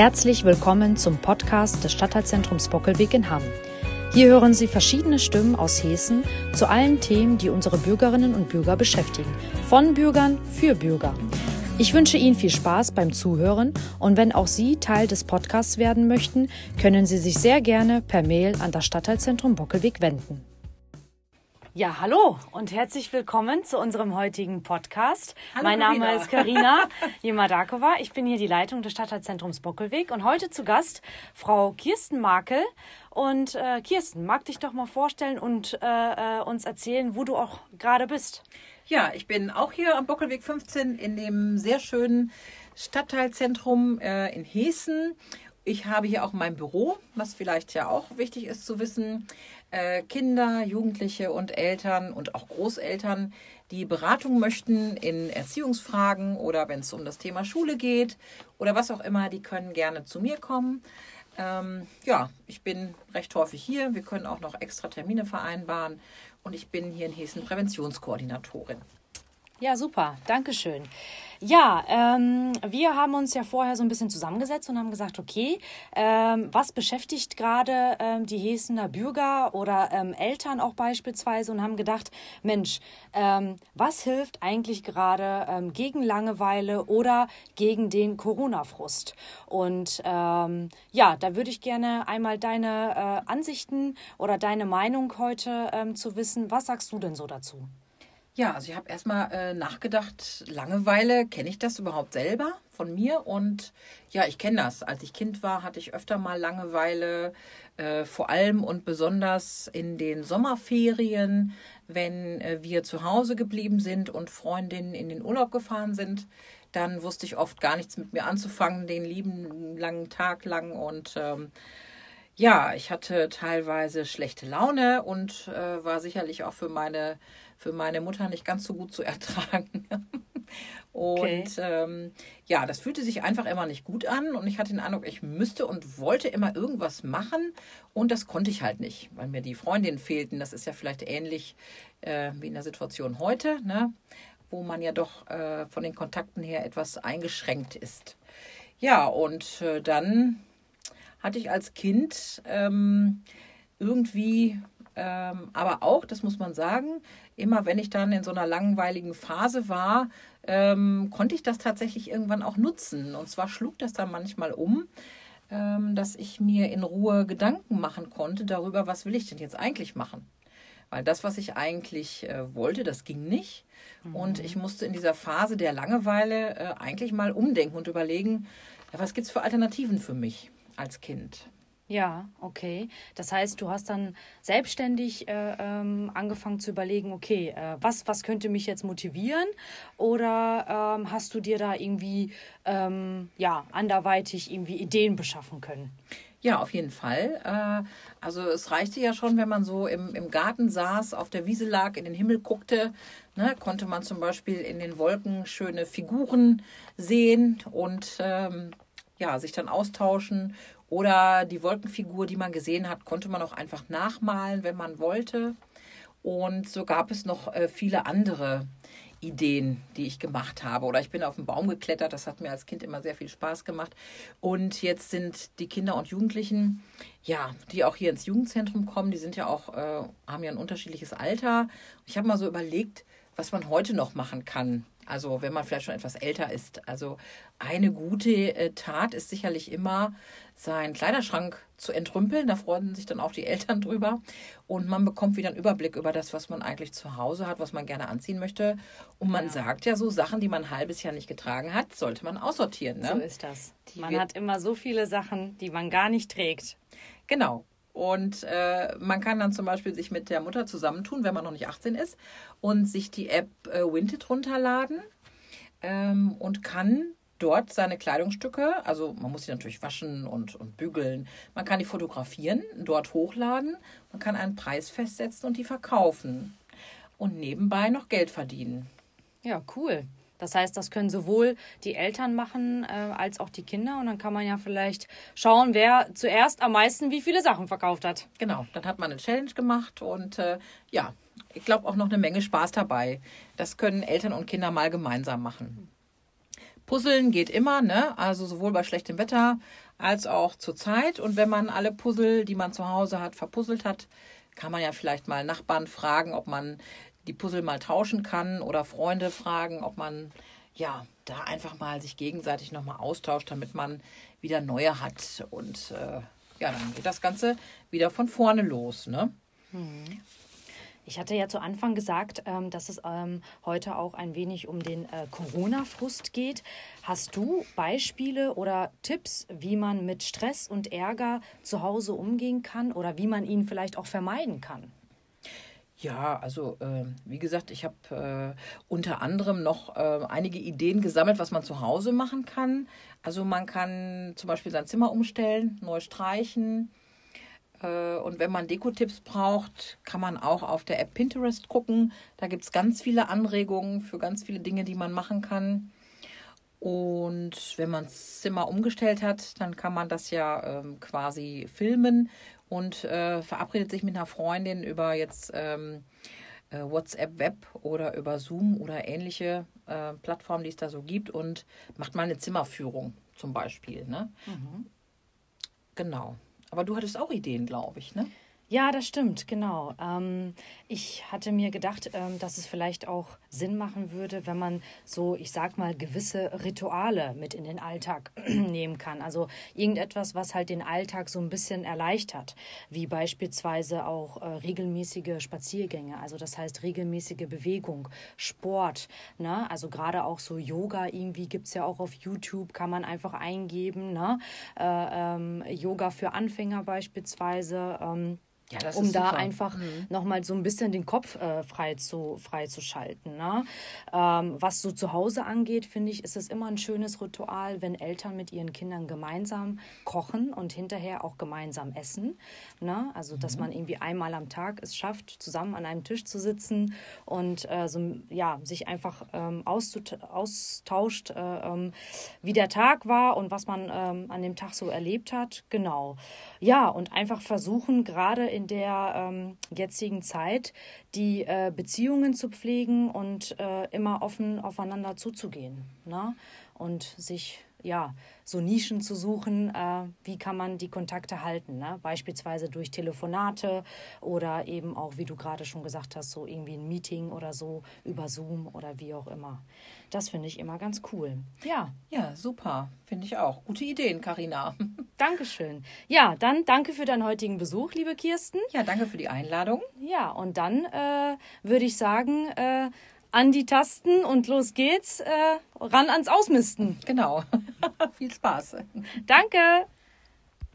Herzlich willkommen zum Podcast des Stadtteilzentrums Bockelweg in Hamm. Hier hören Sie verschiedene Stimmen aus Hessen zu allen Themen, die unsere Bürgerinnen und Bürger beschäftigen. Von Bürgern für Bürger. Ich wünsche Ihnen viel Spaß beim Zuhören und wenn auch Sie Teil des Podcasts werden möchten, können Sie sich sehr gerne per Mail an das Stadtteilzentrum Bockelweg wenden. Ja, hallo und herzlich willkommen zu unserem heutigen Podcast. Hallo, mein Carina. Name ist Karina Jemadakova. Ich bin hier die Leitung des Stadtteilzentrums Bockelweg und heute zu Gast Frau Kirsten Makel. Und äh, Kirsten, mag dich doch mal vorstellen und äh, äh, uns erzählen, wo du auch gerade bist. Ja, ich bin auch hier am Bockelweg 15 in dem sehr schönen Stadtteilzentrum äh, in Hessen. Ich habe hier auch mein Büro, was vielleicht ja auch wichtig ist zu wissen. Äh, Kinder, Jugendliche und Eltern und auch Großeltern, die Beratung möchten in Erziehungsfragen oder wenn es um das Thema Schule geht oder was auch immer, die können gerne zu mir kommen. Ähm, ja, ich bin recht häufig hier. Wir können auch noch extra Termine vereinbaren. Und ich bin hier in Hessen Präventionskoordinatorin. Ja, super. Dankeschön. Ja, ähm, wir haben uns ja vorher so ein bisschen zusammengesetzt und haben gesagt, okay, ähm, was beschäftigt gerade ähm, die Hessener Bürger oder ähm, Eltern auch beispielsweise und haben gedacht, Mensch, ähm, was hilft eigentlich gerade ähm, gegen Langeweile oder gegen den Corona-Frust? Und ähm, ja, da würde ich gerne einmal deine äh, Ansichten oder deine Meinung heute ähm, zu wissen. Was sagst du denn so dazu? Ja, also ich habe erstmal äh, nachgedacht, Langeweile, kenne ich das überhaupt selber von mir? Und ja, ich kenne das. Als ich Kind war, hatte ich öfter mal Langeweile, äh, vor allem und besonders in den Sommerferien, wenn äh, wir zu Hause geblieben sind und Freundinnen in den Urlaub gefahren sind. Dann wusste ich oft gar nichts mit mir anzufangen, den lieben langen Tag lang. Und ähm, ja, ich hatte teilweise schlechte Laune und äh, war sicherlich auch für meine für meine Mutter nicht ganz so gut zu ertragen. und Okay. ähm, ja, das fühlte sich einfach immer nicht gut an und ich hatte den Eindruck, ich müsste und wollte immer irgendwas machen und das konnte ich halt nicht, weil mir die Freundinnen fehlten. Das ist ja vielleicht ähnlich äh, wie in der Situation heute, ne? wo man ja doch äh, von den Kontakten her etwas eingeschränkt ist. Ja, und äh, dann hatte ich als Kind ähm, irgendwie, ähm, aber auch, das muss man sagen, immer wenn ich dann in so einer langweiligen Phase war, ähm, konnte ich das tatsächlich irgendwann auch nutzen. Und zwar schlug das dann manchmal um, ähm, dass ich mir in Ruhe Gedanken machen konnte darüber, was will ich denn jetzt eigentlich machen. Weil das, was ich eigentlich äh, wollte, das ging nicht. Und ich musste in dieser Phase der Langeweile äh, eigentlich mal umdenken und überlegen, ja, was gibt es für Alternativen für mich als Kind. Ja, okay. Das heißt, du hast dann selbstständig äh, ähm, angefangen zu überlegen, okay, äh, was, was könnte mich jetzt motivieren? Oder ähm, hast du dir da irgendwie ähm, ja, anderweitig irgendwie Ideen beschaffen können? Ja, auf jeden Fall. Äh, Also es reichte ja schon, wenn man so im, im Garten saß, auf der Wiese lag, in den Himmel guckte, ne, konnte man zum Beispiel in den Wolken schöne Figuren sehen und ähm, ja, sich dann austauschen. Oder die Wolkenfigur, die man gesehen hat, konnte man auch einfach nachmalen, wenn man wollte. Und so gab es noch äh, viele andere Ideen, die ich gemacht habe. Oder ich bin auf den Baum geklettert, das hat mir als Kind immer sehr viel Spaß gemacht. Und jetzt sind die Kinder und Jugendlichen, ja, die auch hier ins Jugendzentrum kommen, die sind ja auch, äh, haben ja ein unterschiedliches Alter. Ich habe mal so überlegt, was man heute noch machen kann. Also wenn man vielleicht schon etwas älter ist. Also eine gute äh, Tat ist sicherlich immer, seinen Kleiderschrank zu entrümpeln. Da freuen sich dann auch die Eltern drüber. Und man bekommt wieder einen Überblick über das, was man eigentlich zu Hause hat, was man gerne anziehen möchte. Und man Ja. sagt ja so, Sachen, die man ein halbes Jahr nicht getragen hat, sollte man aussortieren. Ne? So ist das. Die Man hat immer so viele Sachen, die man gar nicht trägt. Genau. Und äh, man kann dann zum Beispiel sich mit der Mutter zusammentun, wenn man noch nicht 18 ist, und sich die App äh, Winted runterladen ähm, und kann dort seine Kleidungsstücke, also man muss sie natürlich waschen und, und bügeln, man kann die fotografieren, dort hochladen, man kann einen Preis festsetzen und die verkaufen und nebenbei noch Geld verdienen. Ja, cool. Das heißt, das können sowohl die Eltern machen äh, als auch die Kinder. Und dann kann man ja vielleicht schauen, wer zuerst am meisten wie viele Sachen verkauft hat. Genau, dann hat man eine Challenge gemacht und äh, ja, ich glaube auch noch eine Menge Spaß dabei. Das können Eltern und Kinder mal gemeinsam machen. Puzzeln geht immer, ne? Also sowohl bei schlechtem Wetter als auch zur Zeit. Und wenn man alle Puzzle, die man zu Hause hat, verpuzzelt hat, kann man ja vielleicht mal Nachbarn fragen, ob man die Puzzle mal tauschen kann oder Freunde fragen, ob man ja da einfach mal sich gegenseitig nochmal austauscht, damit man wieder neue hat. Und äh, ja, dann geht das Ganze wieder von vorne los. Ne? Hm. Ich hatte ja zu Anfang gesagt, ähm, dass es ähm, heute auch ein wenig um den äh, Corona-Frust geht. Hast du Beispiele oder Tipps, wie man mit Stress und Ärger zu Hause umgehen kann oder wie man ihn vielleicht auch vermeiden kann? Ja, also äh, wie gesagt, ich habe äh, unter anderem noch äh, einige Ideen gesammelt, was man zu Hause machen kann. Also man kann zum Beispiel sein Zimmer umstellen, neu streichen. Äh, und wenn man Dekotipps braucht, kann man auch auf der App Pinterest gucken. Da gibt es ganz viele Anregungen für ganz viele Dinge, die man machen kann. Und wenn man das Zimmer umgestellt hat, dann kann man das ja ähm, quasi filmen und äh, verabredet sich mit einer Freundin über jetzt ähm, äh, WhatsApp Web oder über Zoom oder ähnliche äh, Plattformen, die es da so gibt und macht mal eine Zimmerführung zum Beispiel. Ne? Mhm. Genau. Aber du hattest auch Ideen, glaube ich, ne? Ja, das stimmt, genau. Ähm, ich hatte mir gedacht, ähm, dass es vielleicht auch Sinn machen würde, wenn man so, ich sag mal, gewisse Rituale mit in den Alltag nehmen kann. Also irgendetwas, was halt den Alltag so ein bisschen erleichtert, wie beispielsweise auch äh, regelmäßige Spaziergänge, also das heißt regelmäßige Bewegung, Sport, ne? also gerade auch so Yoga irgendwie gibt es ja auch auf YouTube, kann man einfach eingeben, ne? Äh, ähm, Yoga für Anfänger beispielsweise. Ja, um da einfach mhm. nochmal so ein bisschen den Kopf äh, frei, zu, frei zu schalten. Ne? Ähm, was so zu Hause angeht, finde ich, ist es immer ein schönes Ritual, wenn Eltern mit ihren Kindern gemeinsam kochen und hinterher auch gemeinsam essen. Ne? Also, dass mhm. man irgendwie einmal am Tag es schafft, zusammen an einem Tisch zu sitzen und äh, so, ja, sich einfach ähm, austauscht, äh, ähm, wie der Tag war und was man ähm, an dem Tag so erlebt hat. Genau. Ja, und einfach versuchen, gerade in der ähm, jetzigen Zeit die äh, Beziehungen zu pflegen und äh, immer offen aufeinander zuzugehen. Ne? Und sich ja, so Nischen zu suchen, äh, wie kann man die Kontakte halten. Ne? Beispielsweise durch Telefonate oder eben auch, wie du gerade schon gesagt hast, so irgendwie ein Meeting oder so über Zoom oder wie auch immer. Das finde ich immer ganz cool. Ja. Ja, super. Finde ich auch. Gute Ideen, Karina. Dankeschön. Ja, dann danke für deinen heutigen Besuch, liebe Kirsten. Ja, danke für die Einladung. Ja, und dann äh, würde ich sagen, äh, an die Tasten und los geht's. Äh, ran ans Ausmisten. Genau. Viel Spaß. Danke.